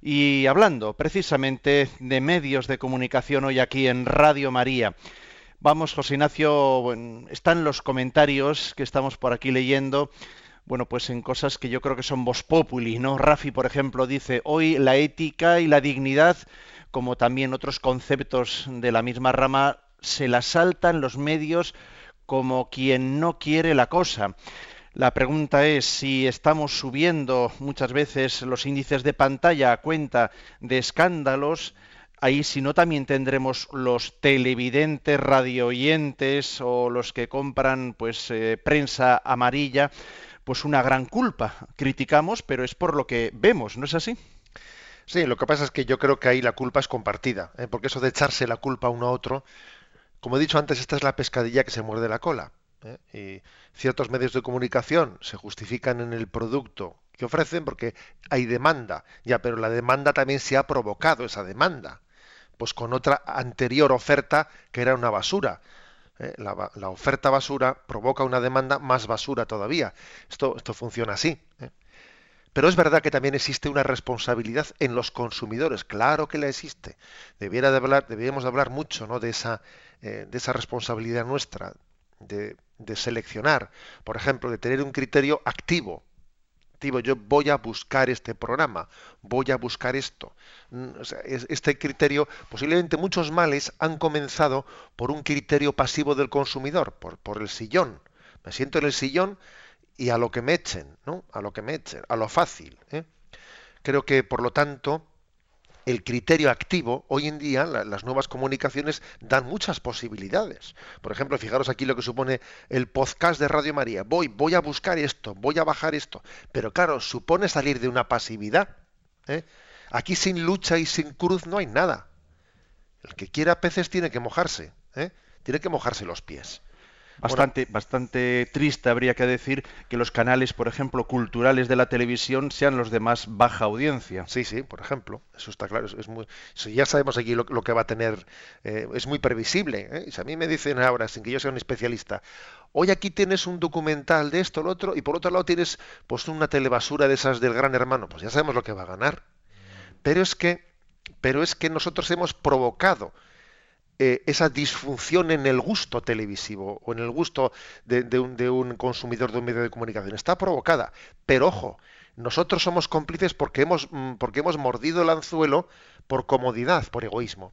Y hablando precisamente de medios de comunicación hoy aquí en Radio María. Vamos, José Ignacio, están los comentarios que estamos por aquí leyendo bueno, pues en cosas que yo creo que son vos populi, ¿no? Rafi, por ejemplo, dice, hoy la ética y la dignidad, como también otros conceptos de la misma rama, se la saltan los medios como quien no quiere la cosa. La pregunta es si estamos subiendo muchas veces los índices de pantalla a cuenta de escándalos, ahí si no también tendremos los televidentes, radioyentes o los que compran pues eh, prensa amarilla pues una gran culpa. Criticamos, pero es por lo que vemos, ¿no es así? Sí, lo que pasa es que yo creo que ahí la culpa es compartida, ¿eh? porque eso de echarse la culpa uno a otro, como he dicho antes, esta es la pescadilla que se muerde la cola. ¿eh? Y ciertos medios de comunicación se justifican en el producto que ofrecen porque hay demanda, ya, pero la demanda también se ha provocado esa demanda, pues con otra anterior oferta que era una basura. ¿eh? la, oferta basura provoca una demanda más basura todavía. Esto, esto funciona así. ¿eh? Pero es verdad que también existe una responsabilidad en los consumidores. Claro que la existe. Debiera de hablar, hablar mucho ¿no? de, esa, eh, de esa responsabilidad nuestra, de, de seleccionar, por ejemplo, de tener un criterio activo yo voy a buscar este programa, voy a buscar esto. Mm, este criterio, posiblemente muchos males han comenzado por un criterio pasivo del consumidor, por, por el sillón. Me siento en el sillón y a lo que me echen, ¿no? A lo que me echen, a lo fácil. ¿eh? Creo que, por lo tanto, el criterio activo, hoy en día las nuevas comunicaciones dan muchas posibilidades. Por ejemplo, fijaros aquí lo que supone el podcast de Radio María. Voy, voy a buscar esto, voy a bajar esto. Pero claro, supone salir de una pasividad. ¿eh? Aquí sin lucha y sin cruz no hay nada. El que quiera peces tiene que mojarse. ¿eh? Tiene que mojarse los pies. Bastante, bastante triste habría que decir que los canales, por ejemplo, culturales de la televisión sean los de más baja audiencia. Sí, sí, por ejemplo, eso está claro. Es, muy, ya sabemos aquí lo, que va a tener, eh, es muy previsible. ¿eh? Si a mí me dicen ahora, sin que yo sea un especialista, hoy aquí tienes un documental de esto, lo otro, y por otro lado tienes pues una telebasura de esas del Gran Hermano, pues ya sabemos lo que va a ganar. Pero es que, pero es que nosotros hemos provocado eh, esa disfunción en el gusto televisivo o en el gusto de, un, de, un, consumidor de un medio de comunicación. Está provocada. Pero ojo, nosotros somos cómplices porque hemos, mm, porque hemos mordido el anzuelo por comodidad, por egoísmo.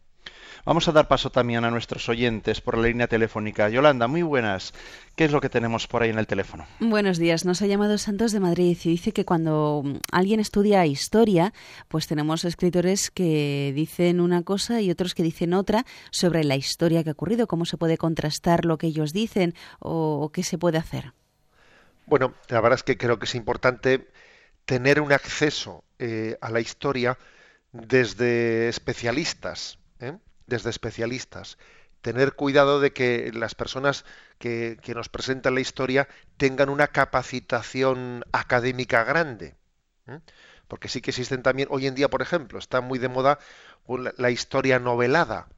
Vamos a dar paso también a nuestros oyentes por la línea telefónica. Yolanda, muy buenas. ¿Qué es lo que tenemos por ahí en el teléfono? Buenos días. Nos ha llamado Santos de Madrid y dice que cuando alguien estudia historia, pues tenemos escritores que dicen una cosa y otros que dicen otra sobre la historia que ha ocurrido, cómo se puede contrastar lo que ellos dicen o, qué se puede hacer. Bueno, la verdad es que creo que es importante tener un acceso eh, a la historia desde especialistas. ¿eh? Desde especialistas. Tener cuidado de que las personas que, nos presentan la historia tengan una capacitación académica grande. ¿eh? Porque sí que existen también, hoy en día, por ejemplo, está muy de moda la, historia novelada.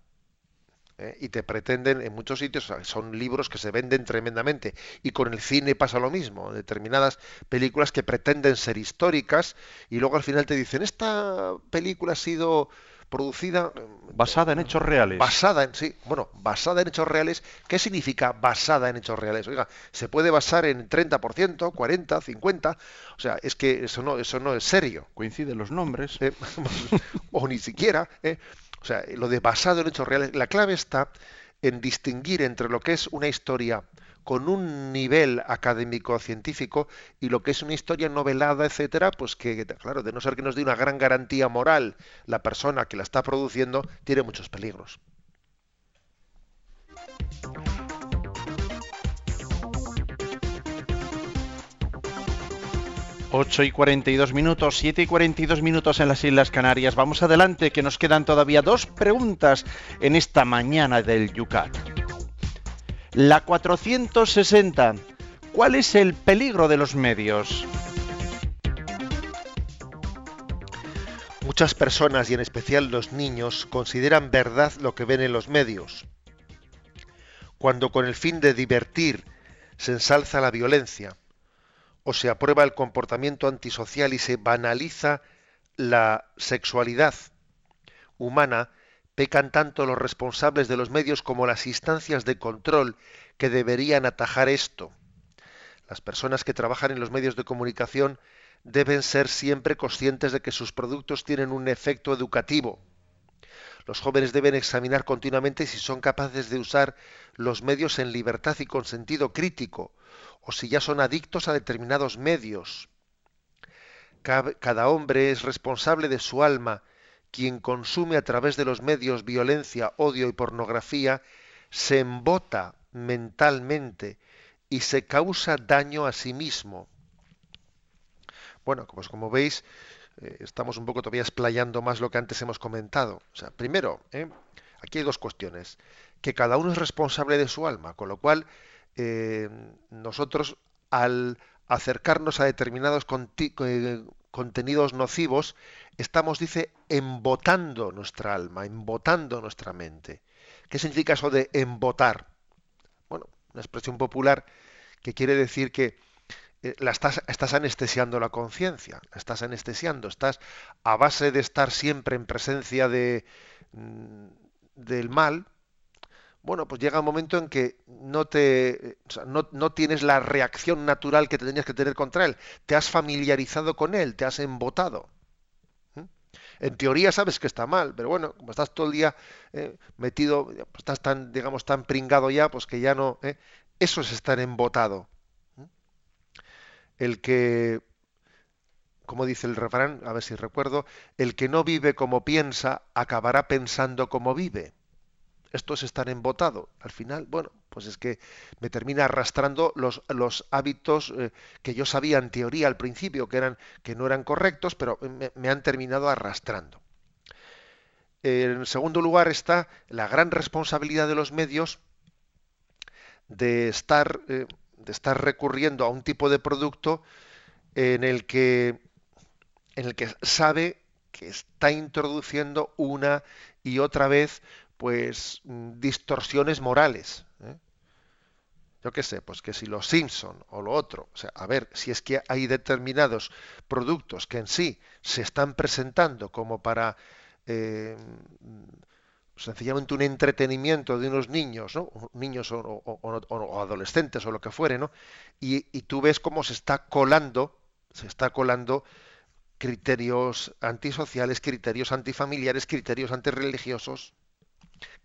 ¿eh? Y te pretenden, en muchos sitios, son libros que se venden tremendamente. Y con el cine pasa lo mismo. Determinadas películas que pretenden ser históricas y luego al final te dicen, esta película ha sido producida basada en hechos reales. Basada en sí, bueno, basada en hechos reales. ¿Qué significa basada en hechos reales? Oiga, se puede basar en 30%, 40, 50, o sea, es que eso no eso no es serio. Coinciden los nombres eh, o ni siquiera, eh. o sea, lo de basado en hechos reales, la clave está en distinguir entre lo que es una historia con un nivel académico científico y lo que es una historia novelada, etcétera, pues que claro, de no ser que nos dé una gran garantía moral la persona que la está produciendo, tiene muchos peligros. Ocho y 42 minutos, siete y 42 minutos en las Islas Canarias. Vamos adelante, que nos quedan todavía dos preguntas en esta mañana del Yucat. La 460. ¿Cuál es el peligro de los medios? Muchas personas, y en especial los niños, consideran verdad lo que ven en los medios. Cuando con el fin de divertir se ensalza la violencia, o se aprueba el comportamiento antisocial y se banaliza la sexualidad humana, pecan tanto los responsables de los medios como las instancias de control que deberían atajar esto. Las personas que trabajan en los medios de comunicación deben ser siempre conscientes de que sus productos tienen un efecto educativo. Los jóvenes deben examinar continuamente si son capaces de usar los medios en libertad y con sentido crítico, o si ya son adictos a determinados medios. Cada hombre es responsable de su alma. Quien consume a través de los medios violencia, odio y pornografía se embota mentalmente y se causa daño a sí mismo. Bueno, pues como veis, eh, estamos un poco todavía explayando más lo que antes hemos comentado. O sea, primero, ¿eh? aquí hay dos cuestiones. Que cada uno es responsable de su alma, con lo cual eh, nosotros al acercarnos a determinados contenidos nocivos, estamos, dice, embotando nuestra alma, embotando nuestra mente. ¿Qué significa eso de embotar? Bueno, una expresión popular que quiere decir que eh, la estás, estás anestesiando la conciencia, la estás anestesiando, estás a base de estar siempre en presencia de, mm, del mal, bueno, pues llega un momento en que no te no, no, tienes la reacción natural que tenías que tener contra él. Te has familiarizado con él, te has embotado. En teoría sabes que está mal, pero bueno, como estás todo el día eh, metido, estás tan, digamos, tan pringado ya, pues que ya no. ¿eh? Eso es estar embotado el que, como dice el refrán, a ver si recuerdo, el que no vive como piensa, acabará pensando como vive. Esto es estar embotado. Al final, bueno, pues es que me termina arrastrando los, los hábitos eh, que yo sabía en teoría al principio que, eran, que no eran correctos, pero me, han terminado arrastrando. En segundo lugar está la gran responsabilidad de los medios de estar eh, de estar recurriendo a un tipo de producto en el que en el que sabe que está introduciendo una y otra vez pues distorsiones morales. ¿eh? Yo qué sé, pues que si los Simpson o lo otro, o sea, a ver, si es que hay determinados productos que en sí se están presentando como para eh, sencillamente un entretenimiento de unos niños, ¿no? niños o, adolescentes o lo que fuere, ¿no? Y, tú ves cómo se está colando, se está colando criterios antisociales, criterios antifamiliares, criterios antirreligiosos.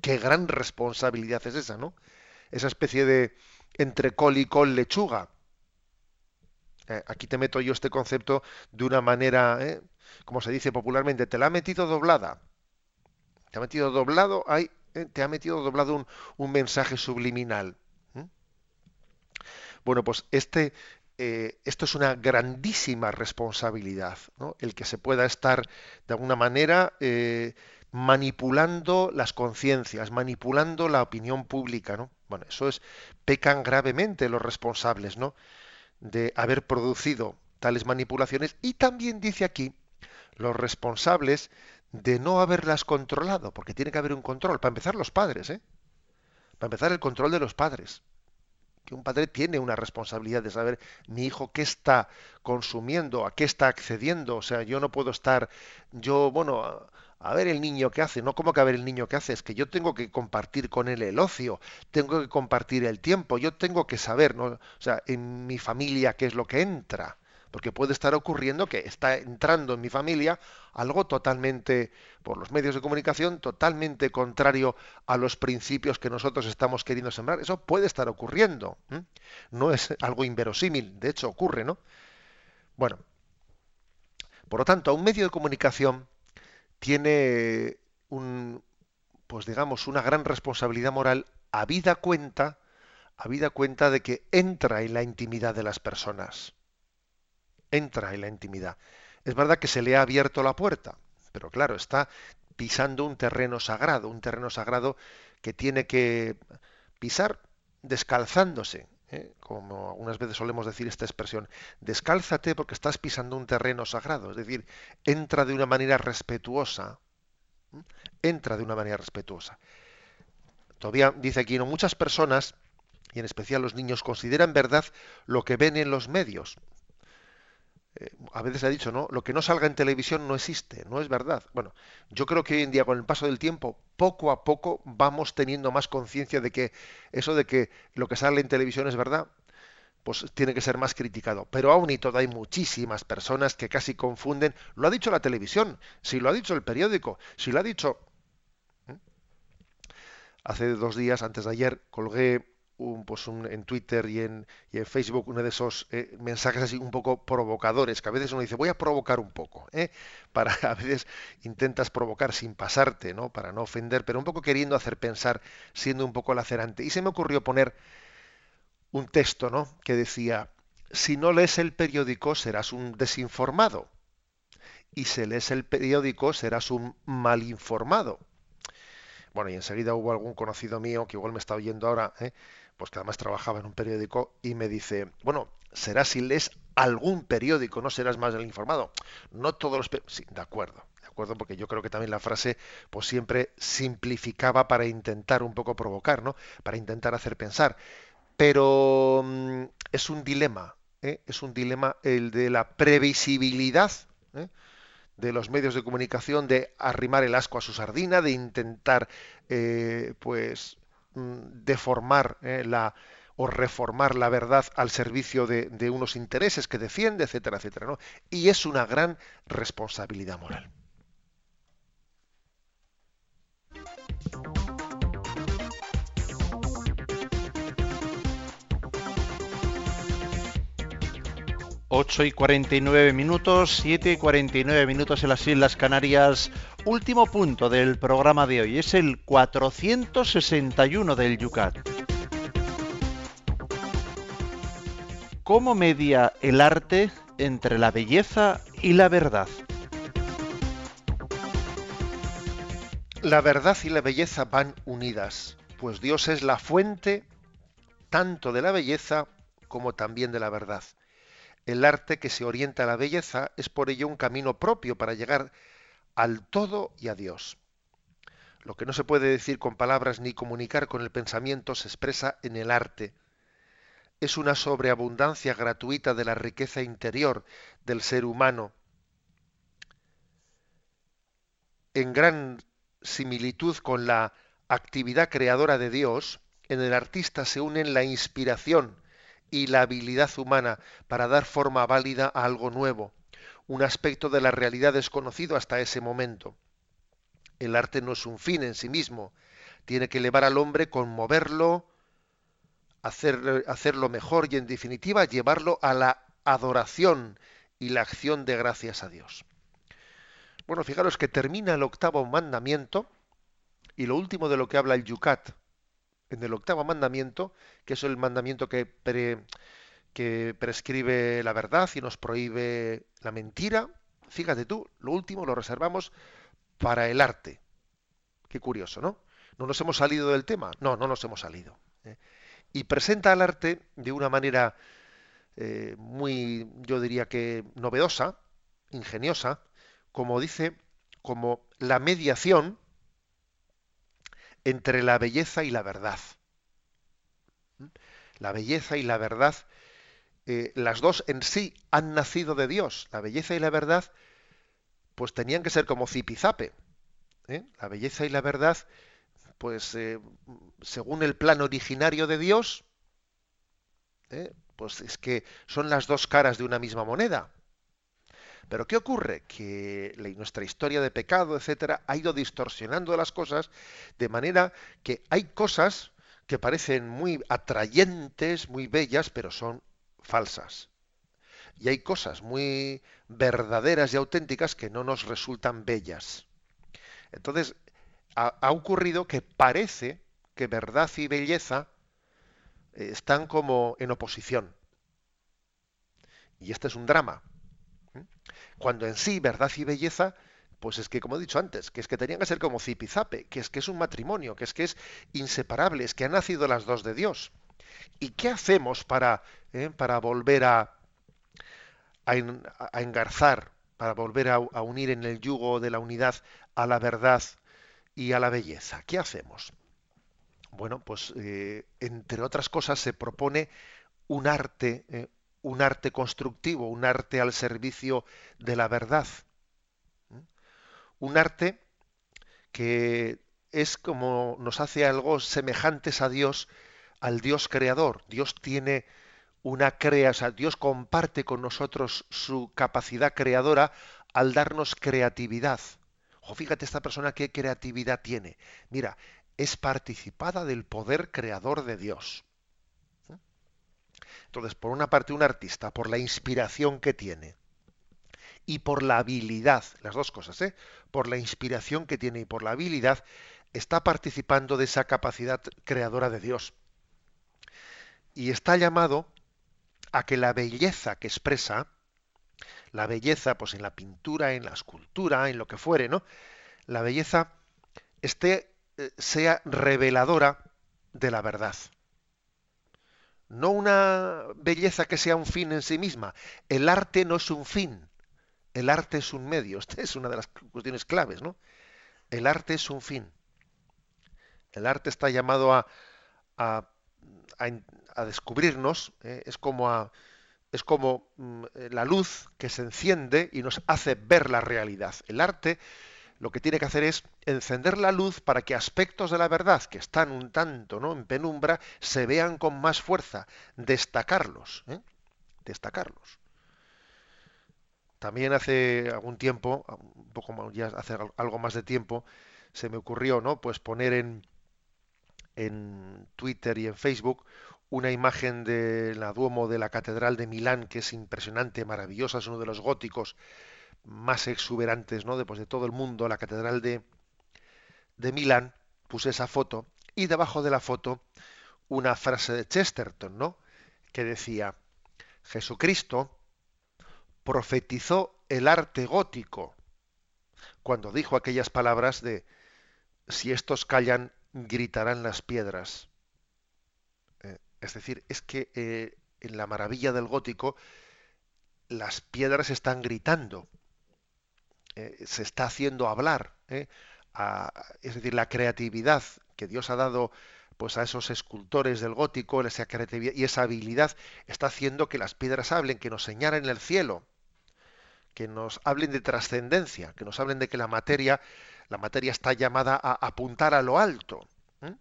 Qué gran responsabilidad es esa, ¿no? Esa especie de entre col y col lechuga. Eh, aquí te meto yo este concepto de una manera, ¿eh? como se dice popularmente, te la ha metido doblada te ha metido doblado, eh, te ha metido doblado un, mensaje subliminal. Bueno, pues este, esto es una grandísima responsabilidad, el que se pueda estar de alguna manera manipulando las conciencias, manipulando la opinión pública, ¿no? Bueno, eso es, pecan gravemente los responsables, ¿no? De haber producido tales manipulaciones y también dice aquí los responsables de no haberlas controlado, porque tiene que haber un control. Para empezar, los padres, ¿eh? Para empezar, el control de los padres. Que un padre tiene una responsabilidad de saber mi hijo qué está consumiendo, a qué está accediendo. O sea, yo no puedo estar, yo, bueno, a, ver el niño que hace. No como que a ver el niño que hace, es que yo tengo que compartir con él el ocio, tengo que compartir el tiempo, yo tengo que saber. O sea, en mi familia qué es lo que entra porque puede estar ocurriendo que está entrando en mi familia algo totalmente, por los medios de comunicación, totalmente contrario a los principios que nosotros estamos queriendo sembrar. Eso puede estar ocurriendo. No es algo inverosímil, de hecho ocurre, ¿no? Bueno, por lo tanto, un medio de comunicación tiene un, pues digamos, una gran responsabilidad moral a vida cuenta, a vida cuenta de que entra en la intimidad de las personas entra en la intimidad. Es verdad que se le ha abierto la puerta, pero claro, está pisando un terreno sagrado, un terreno sagrado que tiene que pisar descalzándose, ¿eh? como algunas veces solemos decir esta expresión, descálzate porque estás pisando un terreno sagrado, es decir, entra de una manera respetuosa, entra de una manera respetuosa. Todavía dice aquí, no, muchas personas, y en especial los niños, consideran verdad lo que ven en los medios. A veces ha dicho, ¿no? Lo que no salga en televisión no existe, no es verdad. Bueno, yo creo que hoy en día, con el paso del tiempo, poco a poco vamos teniendo más conciencia de que eso de que lo que sale en televisión es verdad, pues tiene que ser más criticado. Pero aún y todo hay muchísimas personas que casi confunden. Lo ha dicho la televisión, si lo ha dicho el periódico, si lo ha dicho. ¿eh? Hace dos días, antes de ayer, colgué un, pues un, en Twitter y en, y en, Facebook uno de esos eh, mensajes así un poco provocadores, que a veces uno dice, voy a provocar un poco, ¿eh? para a veces intentas provocar sin pasarte, ¿no? para no ofender, pero un poco queriendo hacer pensar, siendo un poco lacerante. Y se me ocurrió poner un texto ¿no? que decía, si no lees el periódico serás un desinformado, y si lees el periódico serás un mal informado. Bueno, y enseguida hubo algún conocido mío que igual me está oyendo ahora, ¿eh? Pues que además trabajaba en un periódico, y me dice, bueno, será si lees algún periódico, no serás más el informado. No todos los Sí, de acuerdo, de acuerdo, porque yo creo que también la frase, pues siempre simplificaba para intentar un poco provocar, ¿no? Para intentar hacer pensar. Pero mm, es un dilema, ¿eh? es un dilema el de la previsibilidad. ¿eh? de los medios de comunicación de arrimar el asco a su sardina, de intentar eh, pues deformar eh, la o reformar la verdad al servicio de, de, unos intereses que defiende, etcétera, etcétera. ¿no? Y es una gran responsabilidad moral. Ocho y 49 minutos, 7 y 49 minutos en las Islas Canarias. Último punto del programa de hoy es el 461 del Yucat. ¿Cómo media el arte entre la belleza y la verdad? La verdad y la belleza van unidas, pues Dios es la fuente tanto de la belleza como también de la verdad. El arte que se orienta a la belleza es por ello un camino propio para llegar al todo y a Dios. Lo que no se puede decir con palabras ni comunicar con el pensamiento se expresa en el arte. Es una sobreabundancia gratuita de la riqueza interior del ser humano. En gran similitud con la actividad creadora de Dios, en el artista se unen la inspiración y la habilidad humana para dar forma válida a algo nuevo, un aspecto de la realidad desconocido hasta ese momento. El arte no es un fin en sí mismo, tiene que elevar al hombre, conmoverlo, hacer, hacerlo mejor y en definitiva llevarlo a la adoración y la acción de gracias a Dios. Bueno, fijaros que termina el octavo mandamiento y lo último de lo que habla el Yucat en el octavo mandamiento, que es el mandamiento que que prescribe la verdad y nos prohíbe la mentira. Fíjate tú, lo último lo reservamos para el arte. Qué curioso, ¿no? ¿No nos hemos salido del tema? No, no nos hemos salido. ¿eh? Y presenta al arte de una manera eh, muy, yo diría que novedosa, ingeniosa, como dice, como la mediación entre la belleza y la verdad. ¿Mm? La belleza y la verdad eh, las dos en sí han nacido de Dios. La belleza y la verdad, pues tenían que ser como zipizape. ¿eh? La belleza y la verdad, pues eh, según el plan originario de Dios, pues es que son las dos caras de una misma moneda. Pero ¿qué ocurre? Que nuestra historia de pecado, etcétera, ha ido distorsionando las cosas de manera que hay cosas que parecen muy atrayentes, muy bellas, pero son falsas. Y hay cosas muy verdaderas y auténticas que no nos resultan bellas. Entonces, ha, ocurrido que parece que verdad y belleza eh, están como en oposición. Y este es un drama. Cuando en sí verdad y belleza, pues es que, como he dicho antes, que es que tenían que ser como zipizape, que es que es un matrimonio, que es que es inseparable, es que han nacido las dos de Dios. ¿Y qué hacemos para, eh, para volver a, a, engarzar, para volver a, unir en el yugo de la unidad a la verdad y a la belleza? ¿Qué hacemos? Bueno, pues eh, entre otras cosas se propone un arte, eh, un arte constructivo, un arte al servicio de la verdad. Un arte que es como nos hace algo semejantes a Dios, al Dios creador. Dios tiene una crea, o sea, Dios comparte con nosotros su capacidad creadora al darnos creatividad. O fíjate esta persona qué creatividad tiene. Mira, es participada del poder creador de Dios. Entonces, por una parte, un artista, por la inspiración que tiene y por la habilidad, las dos cosas, ¿eh? por la inspiración que tiene y por la habilidad, está participando de esa capacidad creadora de Dios. Y está llamado a que la belleza que expresa, la belleza, pues en la pintura, en la escultura, en lo que fuere, ¿no? La belleza esté, eh, sea reveladora de la verdad. No una belleza que sea un fin en sí misma. El arte no es un fin. El arte es un medio. Esta es una de las cuestiones claves, ¿no? El arte es un fin. El arte está llamado a, a, descubrirnos, ¿eh? es como, a, es como mm, la luz que se enciende y nos hace ver la realidad. El arte lo que tiene que hacer es encender la luz para que aspectos de la verdad que están un tanto ¿no? en penumbra se vean con más fuerza, destacarlos, ¿eh? destacarlos. También hace algún tiempo, un poco ya hace algo más de tiempo, se me ocurrió, ¿no? Pues poner en, en Twitter y en Facebook una imagen de la Duomo de la Catedral de Milán, que es impresionante, maravillosa, es uno de los góticos más exuberantes ¿no? Después de todo el mundo, la Catedral de, de Milán, puse esa foto y debajo de la foto una frase de Chesterton, ¿no? que decía, Jesucristo profetizó el arte gótico cuando dijo aquellas palabras de, si estos callan, gritarán las piedras. Eh, es decir, es que eh, en la maravilla del gótico las piedras están gritando eh, se está haciendo hablar. ¿eh? es decir, la creatividad que Dios ha dado pues a esos escultores del gótico, esa creatividad y esa habilidad está haciendo que las piedras hablen, que nos señalen el cielo, que nos hablen de trascendencia, que nos hablen de que la materia, la materia está llamada a apuntar a lo alto. ¿eh?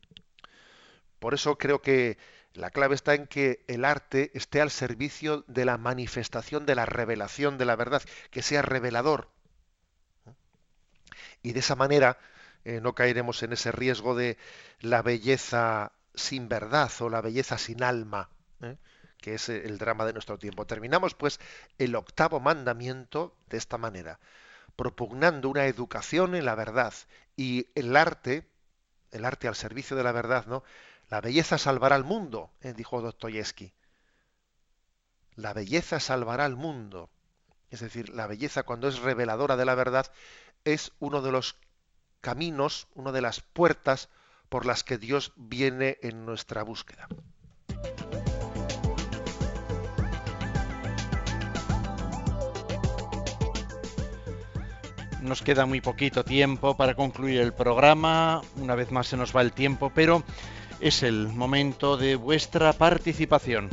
Por eso creo que la clave está en que el arte esté al servicio de la manifestación de la revelación de la verdad, que sea revelador y de esa manera eh, no caeremos en ese riesgo de la belleza sin verdad o la belleza sin alma, ¿eh? que es el drama de nuestro tiempo. Terminamos pues el octavo mandamiento de esta manera, propugnando una educación en la verdad y el arte, el arte al servicio de la verdad, ¿no? La belleza salvará al mundo, ¿eh? dijo Dostoyevsky. La belleza salvará al mundo. Es decir, la belleza cuando es reveladora de la verdad es uno de los caminos, una de las puertas por las que Dios viene en nuestra búsqueda. Nos queda muy poquito tiempo para concluir el programa, una vez más se nos va el tiempo, pero es el momento de vuestra participación.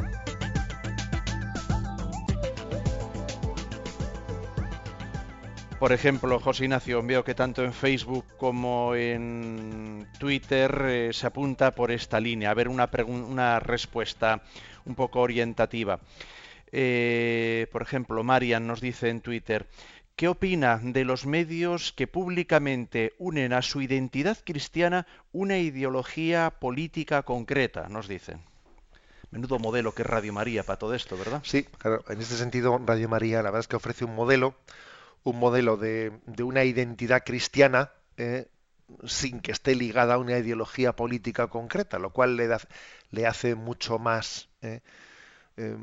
Por ejemplo, José Ignacio, veo que tanto en Facebook como en Twitter eh, se apunta por esta línea, a ver una, una respuesta un poco orientativa. Eh, por ejemplo, Marian nos dice en Twitter, ¿qué opina de los medios que públicamente unen a su identidad cristiana una ideología política concreta? Nos dice. Menudo modelo que es Radio María para todo esto, ¿verdad? Sí, claro. En este sentido, Radio María, la verdad es que ofrece un modelo un modelo de, una identidad cristiana eh, sin que esté ligada a una ideología política concreta, lo cual le, da, le hace mucho más, eh, eh,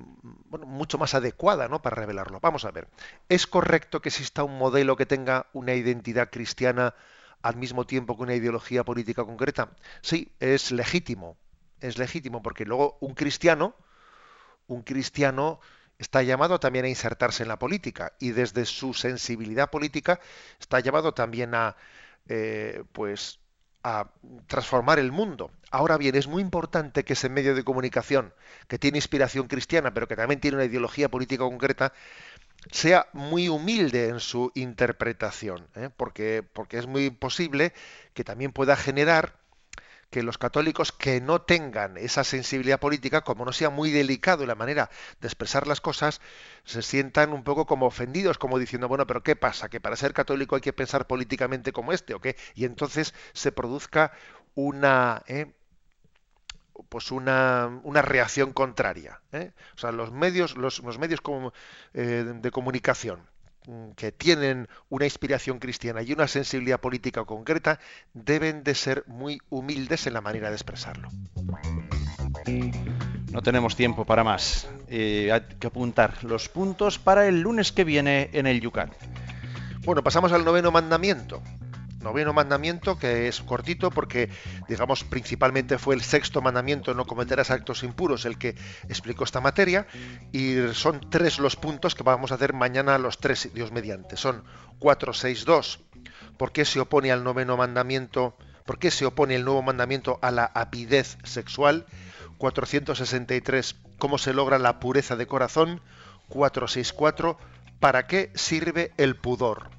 bueno, mucho más adecuada ¿no? para revelarlo. Vamos a ver, ¿es correcto que exista un modelo que tenga una identidad cristiana al mismo tiempo que una ideología política concreta? Sí, es legítimo, es legítimo, porque luego un cristiano, un cristiano está llamado también a insertarse en la política y desde su sensibilidad política está llamado también a eh, pues a transformar el mundo. Ahora bien, es muy importante que ese medio de comunicación, que tiene inspiración cristiana, pero que también tiene una ideología política concreta, sea muy humilde en su interpretación, ¿eh? porque, porque es muy posible que también pueda generar que los católicos que no tengan esa sensibilidad política, como no sea muy delicado la manera de expresar las cosas, se sientan un poco como ofendidos, como diciendo, bueno, pero ¿qué pasa? ¿Que para ser católico hay que pensar políticamente como este o qué? Y entonces se produzca una... ¿eh? pues una, una, reacción contraria. ¿eh? O sea, los medios, los, los medios como, eh, de comunicación que tienen una inspiración cristiana y una sensibilidad política concreta deben de ser muy humildes en la manera de expresarlo. No tenemos tiempo para más. Eh, hay que apuntar los puntos para el lunes que viene en el Yucatán. Bueno, pasamos al noveno mandamiento noveno mandamiento, que es cortito porque, digamos, principalmente fue el sexto mandamiento, no cometerás actos impuros, el que explicó esta materia, y son tres los puntos que vamos a hacer mañana los tres, Dios mediante. Son 4, 6, 2. ¿Por qué se opone al noveno mandamiento? ¿Por qué se opone el nuevo mandamiento a la apidez sexual? 463. ¿Cómo se logra la pureza de corazón? 464. ¿Para qué sirve el pudor?